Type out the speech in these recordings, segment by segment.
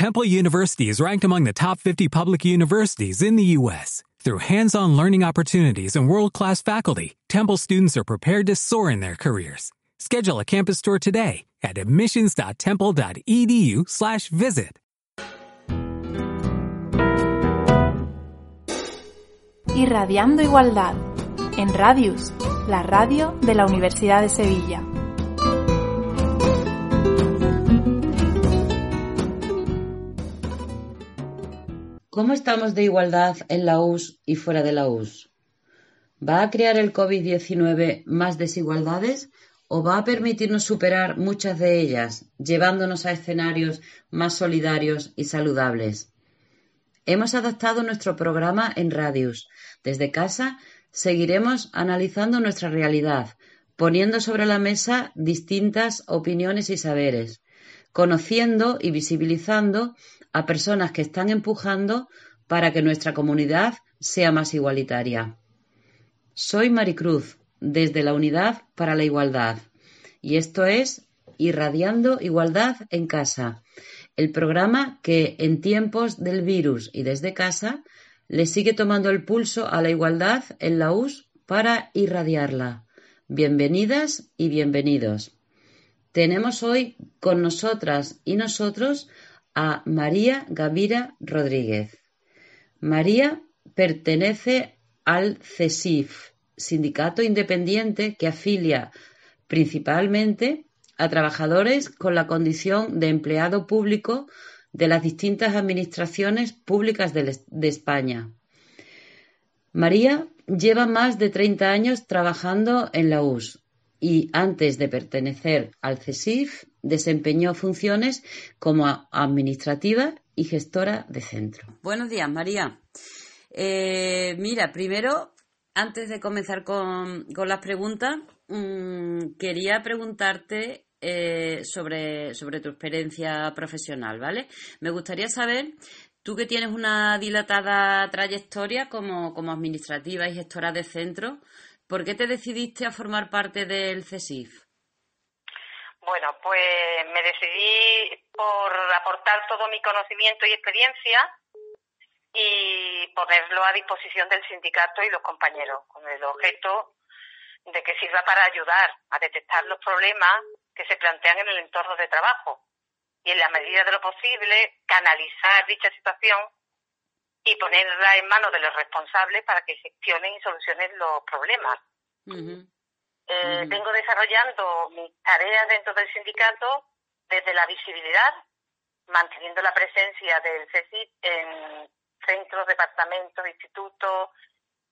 Temple University is ranked among the top 50 public universities in the U.S. Through hands-on learning opportunities and world-class faculty, Temple students are prepared to soar in their careers. Schedule a campus tour today at admissions.temple.edu/visit. Irradiando Igualdad en Radius, la radio de la Universidad de Sevilla. ¿Cómo estamos de igualdad en la US y fuera de la US? ¿Va a crear el COVID-19 más desigualdades o va a permitirnos superar muchas de ellas, llevándonos a escenarios más solidarios y saludables? Hemos adaptado nuestro programa en Radius. Desde casa seguiremos analizando nuestra realidad, poniendo sobre la mesa distintas opiniones y saberes, conociendo y visibilizando a personas que están empujando para que nuestra comunidad sea más igualitaria. Soy Maricruz, desde la Unidad para la Igualdad, y esto es Irradiando Igualdad en Casa, el programa que en tiempos del virus y desde casa le sigue tomando el pulso a la igualdad en la US para irradiarla. Bienvenidas y bienvenidos. Tenemos hoy con nosotras y nosotros a María Gavira Rodríguez. María pertenece al CESIF, sindicato independiente que afilia principalmente a trabajadores con la condición de empleado público de las distintas administraciones públicas de, España. María lleva más de 30 años trabajando en la US y antes de pertenecer al CESIF desempeñó funciones como administrativa y gestora de centro. Buenos días, María. Eh, mira, primero, antes de comenzar con, las preguntas, mm, quería preguntarte eh, sobre, sobre tu experiencia profesional, ¿vale? Me gustaría saber, tú que tienes una dilatada trayectoria como, como administrativa y gestora de centro, ¿por qué te decidiste a formar parte del CESIF? Bueno, pues me decidí por aportar todo mi conocimiento y experiencia y ponerlo a disposición del sindicato y los compañeros, con el objeto de que sirva para ayudar a detectar los problemas que se plantean en el entorno de trabajo y en la medida de lo posible canalizar dicha situación y ponerla en manos de los responsables para que gestionen y solucionen los problemas. Eh, vengo desarrollando mis tareas dentro del sindicato desde la visibilidad, manteniendo la presencia del CECIT en centros, departamentos, institutos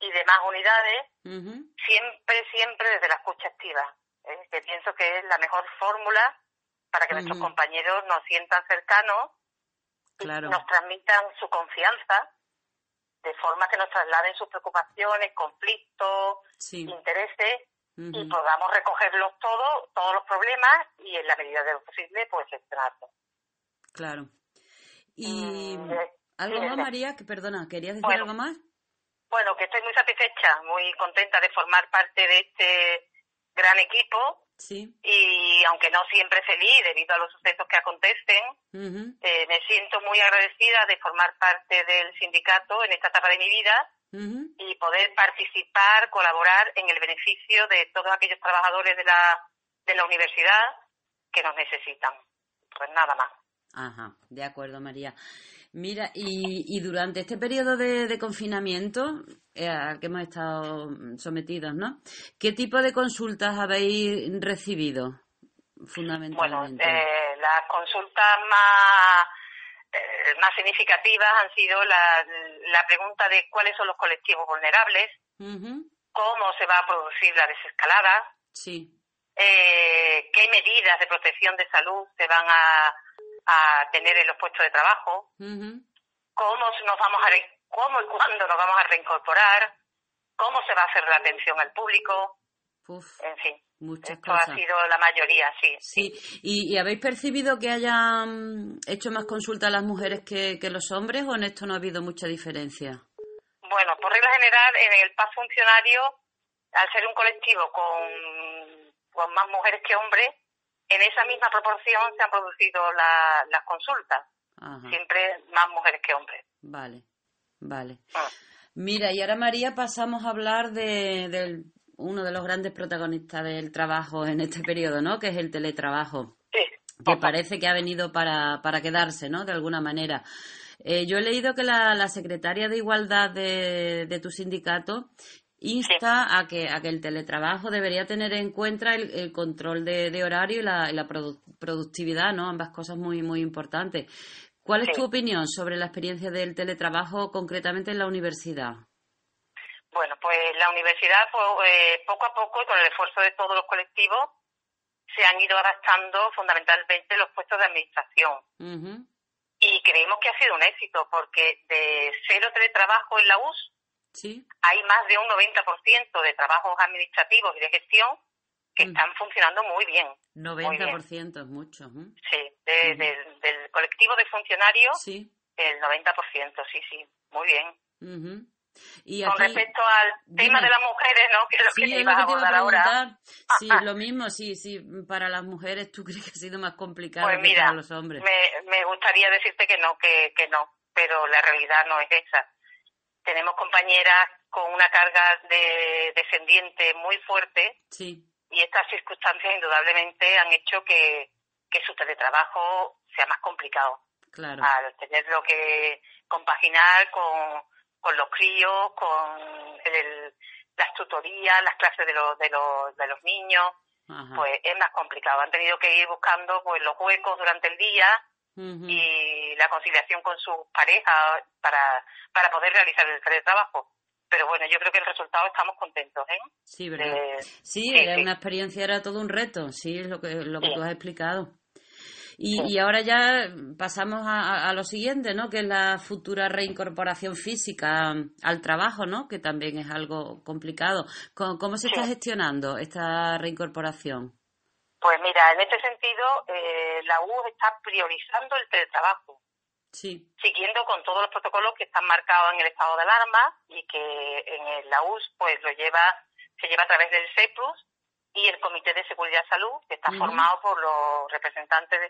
y demás unidades, siempre, siempre desde la escucha activa, ¿eh? que pienso que es la mejor fórmula para que nuestros compañeros nos sientan cercanos y nos transmitan su confianza de forma que nos trasladen sus preocupaciones, conflictos, intereses y podamos recogerlos todos, todos los problemas y en la medida de lo posible, pues gestionarlos. Claro. ¿Y mm, eh, algo más, María? Que perdona, ¿querías decir algo más? Bueno, que estoy muy satisfecha, muy contenta de formar parte de este gran equipo. Sí. Y aunque no siempre feliz debido a los sucesos que acontecen, eh, me siento muy agradecida de formar parte del sindicato en esta etapa de mi vida y poder participar, colaborar en el beneficio de todos aquellos trabajadores de la, de la universidad que nos necesitan. Pues nada más. Ajá, de acuerdo, María. Mira, y, y durante este periodo de, confinamiento eh, al que hemos estado sometidos, ¿no? ¿Qué tipo de consultas habéis recibido fundamentalmente? Bueno, eh, las consultas más eh, más significativas han sido la, la, pregunta de cuáles son los colectivos vulnerables, cómo se va a producir la desescalada, sí. eh, qué medidas de protección de salud se van a, a tener en los puestos de trabajo, cómo nos vamos a cómo y cuándo nos vamos a reincorporar, cómo se va a hacer la atención al público, en fin. Muchas Esto ha sido la mayoría, sí. Sí, ¿Y, habéis percibido que hayan hecho más consultas las mujeres que, los hombres o en esto no ha habido mucha diferencia? Bueno, por regla general, en el PAS funcionario, al ser un colectivo con, con más mujeres que hombres, en esa misma proporción se han producido las consultas. Siempre más mujeres que hombres. Vale, vale. Ah. Mira, y ahora María pasamos a hablar de, uno de los grandes protagonistas del trabajo en este periodo, ¿no? Que es el teletrabajo. Sí. Que parece que ha venido para, para quedarse, ¿no? De alguna manera. Eh, yo he leído que la, la secretaria de Igualdad de, de tu sindicato insta a, que, a que el teletrabajo debería tener en cuenta el, control de, horario y la, la productividad, ¿no? Ambas cosas muy, muy importantes. ¿Cuál es tu opinión sobre la experiencia del teletrabajo concretamente en la universidad? Bueno, pues la universidad pues, eh, poco a poco y con el esfuerzo de todos los colectivos se han ido adaptando fundamentalmente los puestos de administración. Y creemos que ha sido un éxito porque de cero teletrabajo en la US hay más de un 90% de trabajos administrativos y de gestión que mm. están funcionando muy bien. 90% es mucho. Sí, del colectivo de funcionarios, sí. el 90%, sí, sí, muy bien. Y Con respecto al tema de las mujeres, ¿no? Que es lo que te iba a abordar ahora. Sí, lo mismo, sí, sí, para las mujeres, ¿tú crees que ha sido más complicado pues que para los hombres? Me, me gustaría decirte que no, que, que no, pero la realidad no es esa. Tenemos compañeras con una carga de descendiente muy fuerte. Sí. Y estas circunstancias indudablemente han hecho que, que su teletrabajo sea más complicado. Claro. Al tenerlo que compaginar con, con los críos, con el, las tutorías, las clases de los, de los, de los niños, pues es más complicado. Han tenido que ir buscando pues los huecos durante el día y la conciliación con sus parejas para, para poder realizar el teletrabajo. Pero bueno, yo creo que el resultado estamos contentos, ¿eh? Sí, ¿verdad? sí, era una experiencia, era todo un reto, sí, es lo que, lo que tú has explicado. Y, ahora ya pasamos a, lo siguiente, ¿no? Que es la futura reincorporación física al trabajo, ¿no? Que también es algo complicado. ¿Cómo, se está gestionando esta reincorporación? Pues mira, en este sentido, eh, la U está priorizando el teletrabajo. Sí. Siguiendo con todos los protocolos que están marcados en el estado de alarma y que en la US pues lo lleva, se lleva a través del CEPRUS y el Comité de Seguridad y Salud, que está formado por los representantes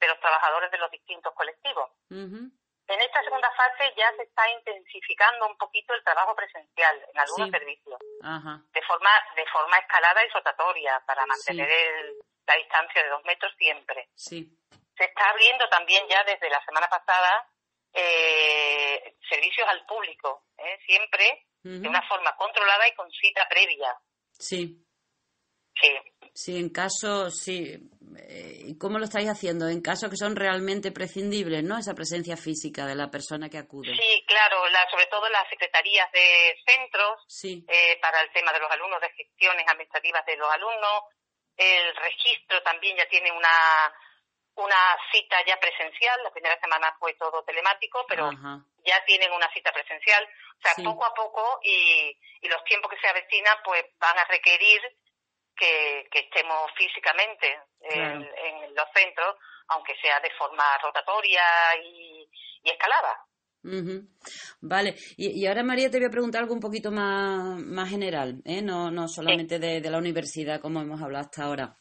de, los trabajadores de los distintos colectivos. En esta segunda fase ya se está intensificando un poquito el trabajo presencial en algunos servicios, de forma de forma escalada y rotatoria para mantener el, la distancia de dos metros siempre. Sí. Se está abriendo también ya desde la semana pasada eh, servicios al público, ¿eh? siempre de una forma controlada y con cita previa. Sí. Sí. Sí, en caso, sí. ¿Y eh, cómo lo estáis haciendo? En casos que son realmente prescindibles, ¿no? Esa presencia física de la persona que acude. Sí, claro, la, sobre todo las secretarías de centros sí. eh, para el tema de los alumnos, de gestiones administrativas de los alumnos, el registro también ya tiene una, una cita ya presencial, la primera semana fue todo telemático, pero ya tienen una cita presencial. O sea, poco a poco y, y los tiempos que se avecinan pues van a requerir que, que estemos físicamente en, en, los centros, aunque sea de forma rotatoria y, y escalada. Vale, y, ahora María te voy a preguntar algo un poquito más, más general, ¿eh? no, no solamente de, la universidad como hemos hablado hasta ahora.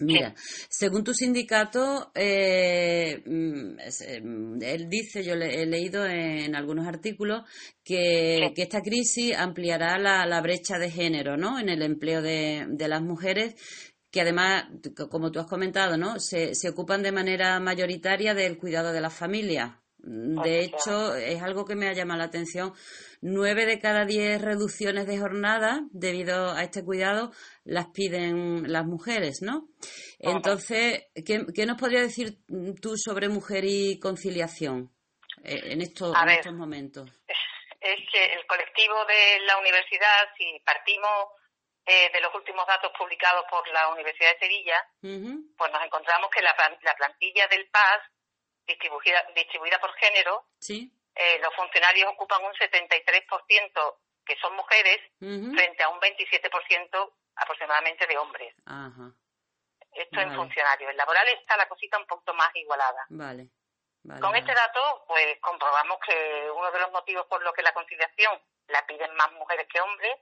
Mira, según tu sindicato, eh, mm, mm, él dice, yo le, he leído en algunos artículos, que, que esta crisis ampliará la, la, brecha de género ¿no? en el empleo de, de las mujeres que además, como tú has comentado, ¿no? Se, se ocupan de manera mayoritaria del cuidado de las familias. De hecho, es algo que me ha llamado la atención. Nueve de cada diez reducciones de jornada debido a este cuidado las piden las mujeres, ¿no? Entonces, ¿qué, nos podrías decir tú sobre mujer y conciliación eh, en, estos, momentos? Es que el colectivo de la universidad, si partimos eh, de los últimos datos publicados por la Universidad de Sevilla, pues nos encontramos que la, la plantilla del PAS distribuida, distribuida por género, sí. Eh, los funcionarios ocupan un 73% que son mujeres frente a un 27% aproximadamente de hombres. Esto en funcionarios. En laboral está la cosita un poco más igualada. Vale. Con este dato, pues comprobamos que uno de los motivos por los que la conciliación la piden más mujeres que hombres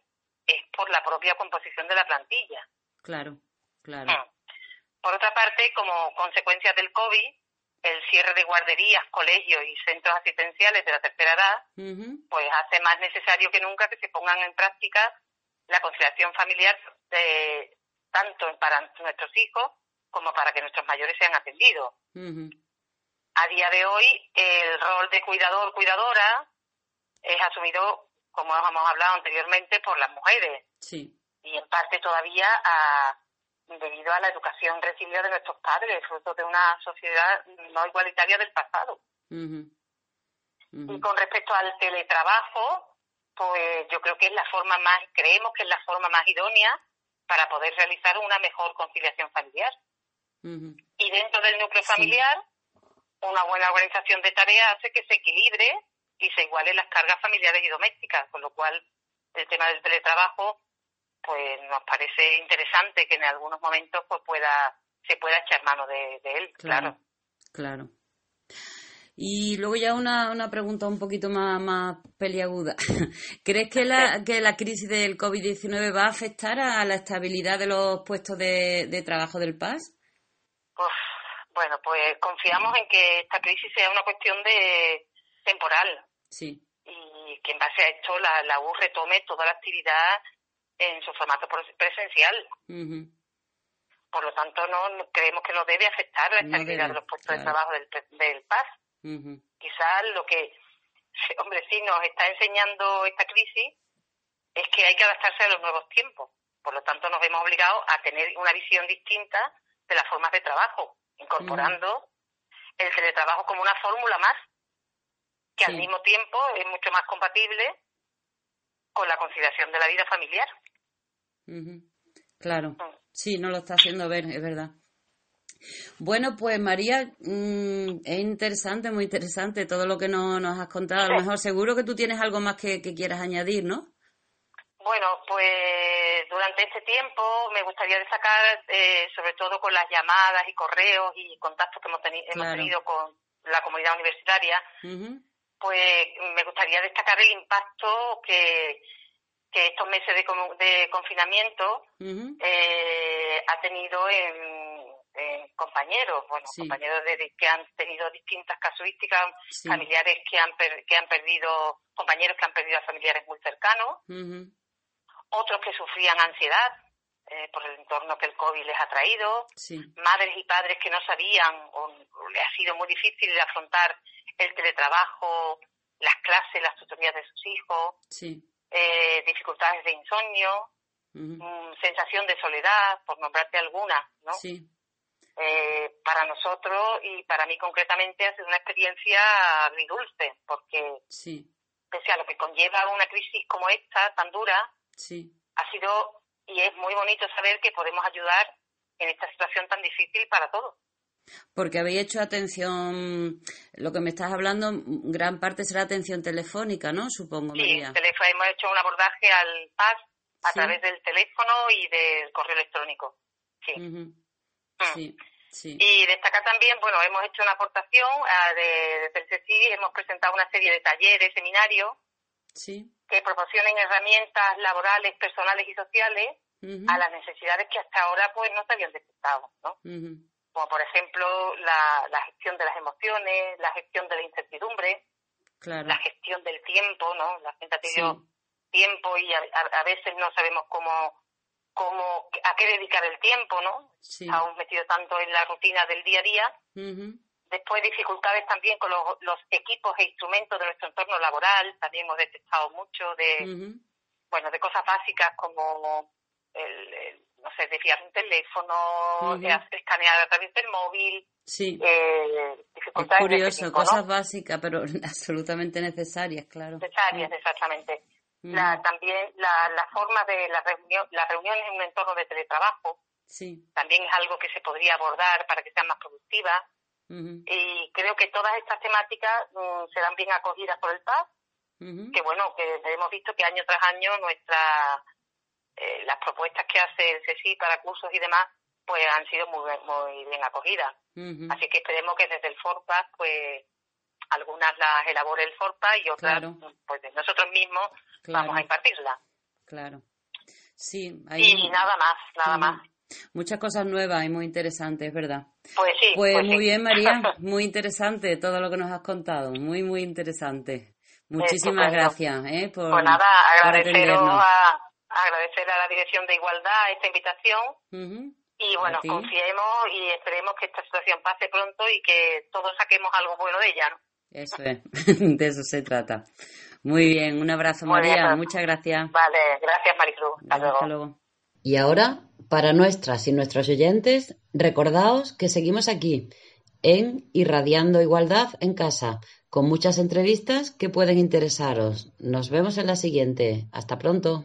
es por la propia composición de la plantilla. Claro, claro. Mm. Por otra parte, como consecuencia del COVID, el cierre de guarderías, colegios y centros asistenciales de la tercera edad, pues hace más necesario que nunca que se pongan en práctica la conciliación familiar de, tanto para nuestros hijos como para que nuestros mayores sean atendidos. A día de hoy, el rol de cuidador, cuidadora, es asumido, como hemos hablado anteriormente, por las mujeres. Y en parte todavía a, debido a la educación recibida de nuestros padres, fruto de una sociedad no igualitaria del pasado. Y con respecto al teletrabajo, pues yo creo que es la forma más, creemos que es la forma más idónea para poder realizar una mejor conciliación familiar. Y dentro del núcleo familiar, una buena organización de tareas hace que se equilibre y se igualen las cargas familiares y domésticas, con lo cual el tema del teletrabajo pues nos parece interesante que en algunos momentos pues pueda se pueda echar mano de, él, claro. Claro. Y luego ya una, una pregunta un poquito más, más peliaguda. ¿Crees que la, que la crisis del COVID-19 va a afectar a la estabilidad de los puestos de, de trabajo del PAS? Pues, bueno, pues confiamos en que esta crisis sea una cuestión de temporal. Sí. Y que en base a esto la, la U retome toda la actividad en su formato presencial. Por lo tanto, no creemos que no debe afectar la estabilidad de los puestos de trabajo del, del PAS. Quizás lo que, hombre, sí nos está enseñando esta crisis es que hay que adaptarse a los nuevos tiempos. Por lo tanto, nos vemos obligados a tener una visión distinta de las formas de trabajo, incorporando el teletrabajo como una fórmula más, que al mismo tiempo es mucho más compatible con la conciliación de la vida familiar. Claro, mm. sí, no lo está haciendo ver, es verdad. Bueno, pues María, mm, es interesante, muy interesante todo lo que nos has contado. A lo mejor seguro que tú tienes algo más que, quieras añadir, ¿no? Bueno, pues durante este tiempo me gustaría destacar, eh, sobre todo con las llamadas y correos y contactos que hemos, tenido con la comunidad universitaria, pues me gustaría destacar el impacto que, que estos meses de, de confinamiento eh, ha tenido en, compañeros, bueno, compañeros de, que han tenido distintas casuísticas, familiares que han, que han perdido, compañeros que han perdido a familiares muy cercanos, otros que sufrían ansiedad eh, por el entorno que el COVID les ha traído, madres y padres que no sabían o, o les ha sido muy difícil afrontar el teletrabajo, las clases, las tutorías de sus hijos, eh, dificultades de insomnio, mm, sensación de soledad, por nombrarte alguna, ¿no? Eh, para nosotros y para mí concretamente ha sido una experiencia dulce, porque pese a lo que conlleva una crisis como esta, tan dura, ha sido y es muy bonito saber que podemos ayudar en esta situación tan difícil para todos. Porque habéis hecho atención, lo que me estás hablando, gran parte será atención telefónica, ¿no? Supongo. Sí, teléfono, hemos hecho un abordaje al PAS a través del teléfono y del correo electrónico. Sí. Mm. Sí. Sí. Y destacar también, bueno, hemos hecho una aportación ah, de, el hemos presentado una serie de talleres, seminarios, sí. que proporcionen herramientas laborales, personales y sociales a las necesidades que hasta ahora pues no se habían detectado, ¿no? Como por ejemplo la, la gestión de las emociones, la gestión de la incertidumbre, la gestión del tiempo, ¿no? La gente ha tenido tiempo y a, veces no sabemos cómo, cómo, a qué dedicar el tiempo, ¿no? Estamos metidos tanto en la rutina del día a día. Después dificultades también con los, los, equipos e instrumentos de nuestro entorno laboral, también hemos detectado mucho de, bueno, de cosas básicas como el desviar un teléfono, escanear a través del móvil. Sí. Eh, es curioso, cosas básicas, pero absolutamente necesarias, claro. Necesarias, exactamente. La, también la, la forma de la reunión, las reuniones en un entorno de teletrabajo. Sí. También es algo que se podría abordar para que sean más productivas. Y creo que todas estas temáticas mm, serán bien acogidas por el PAS. Que bueno, que hemos visto que año tras año nuestra eh, las propuestas que hace el CSI para cursos y demás, pues han sido muy, muy bien acogidas. Así que esperemos que desde el FORPA, pues algunas las elabore el FORPA y otras, pues nosotros mismos vamos a impartirlas. Claro. Sí, Y nada más, nada más. Muchas cosas nuevas y muy interesantes, ¿verdad? Pues sí. Pues, pues muy sí. bien, María, muy interesante todo lo que nos has contado, muy, muy interesante. Muchísimas gracias ¿eh? por, Pues nada, por atendernos. a, agradecer a la Dirección de Igualdad esta invitación y bueno, confiemos y esperemos que esta situación pase pronto y que todos saquemos algo bueno de ella, ¿no? Eso es, de eso se trata. Muy bien, un abrazo, Muy bien, María, pues. muchas gracias. Vale, gracias Maricruz. Hasta luego. Hasta luego. Y ahora, para nuestras y nuestros oyentes, recordaos que seguimos aquí en Irradiando Igualdad en Casa, con muchas entrevistas que pueden interesaros. Nos vemos en la siguiente. Hasta pronto.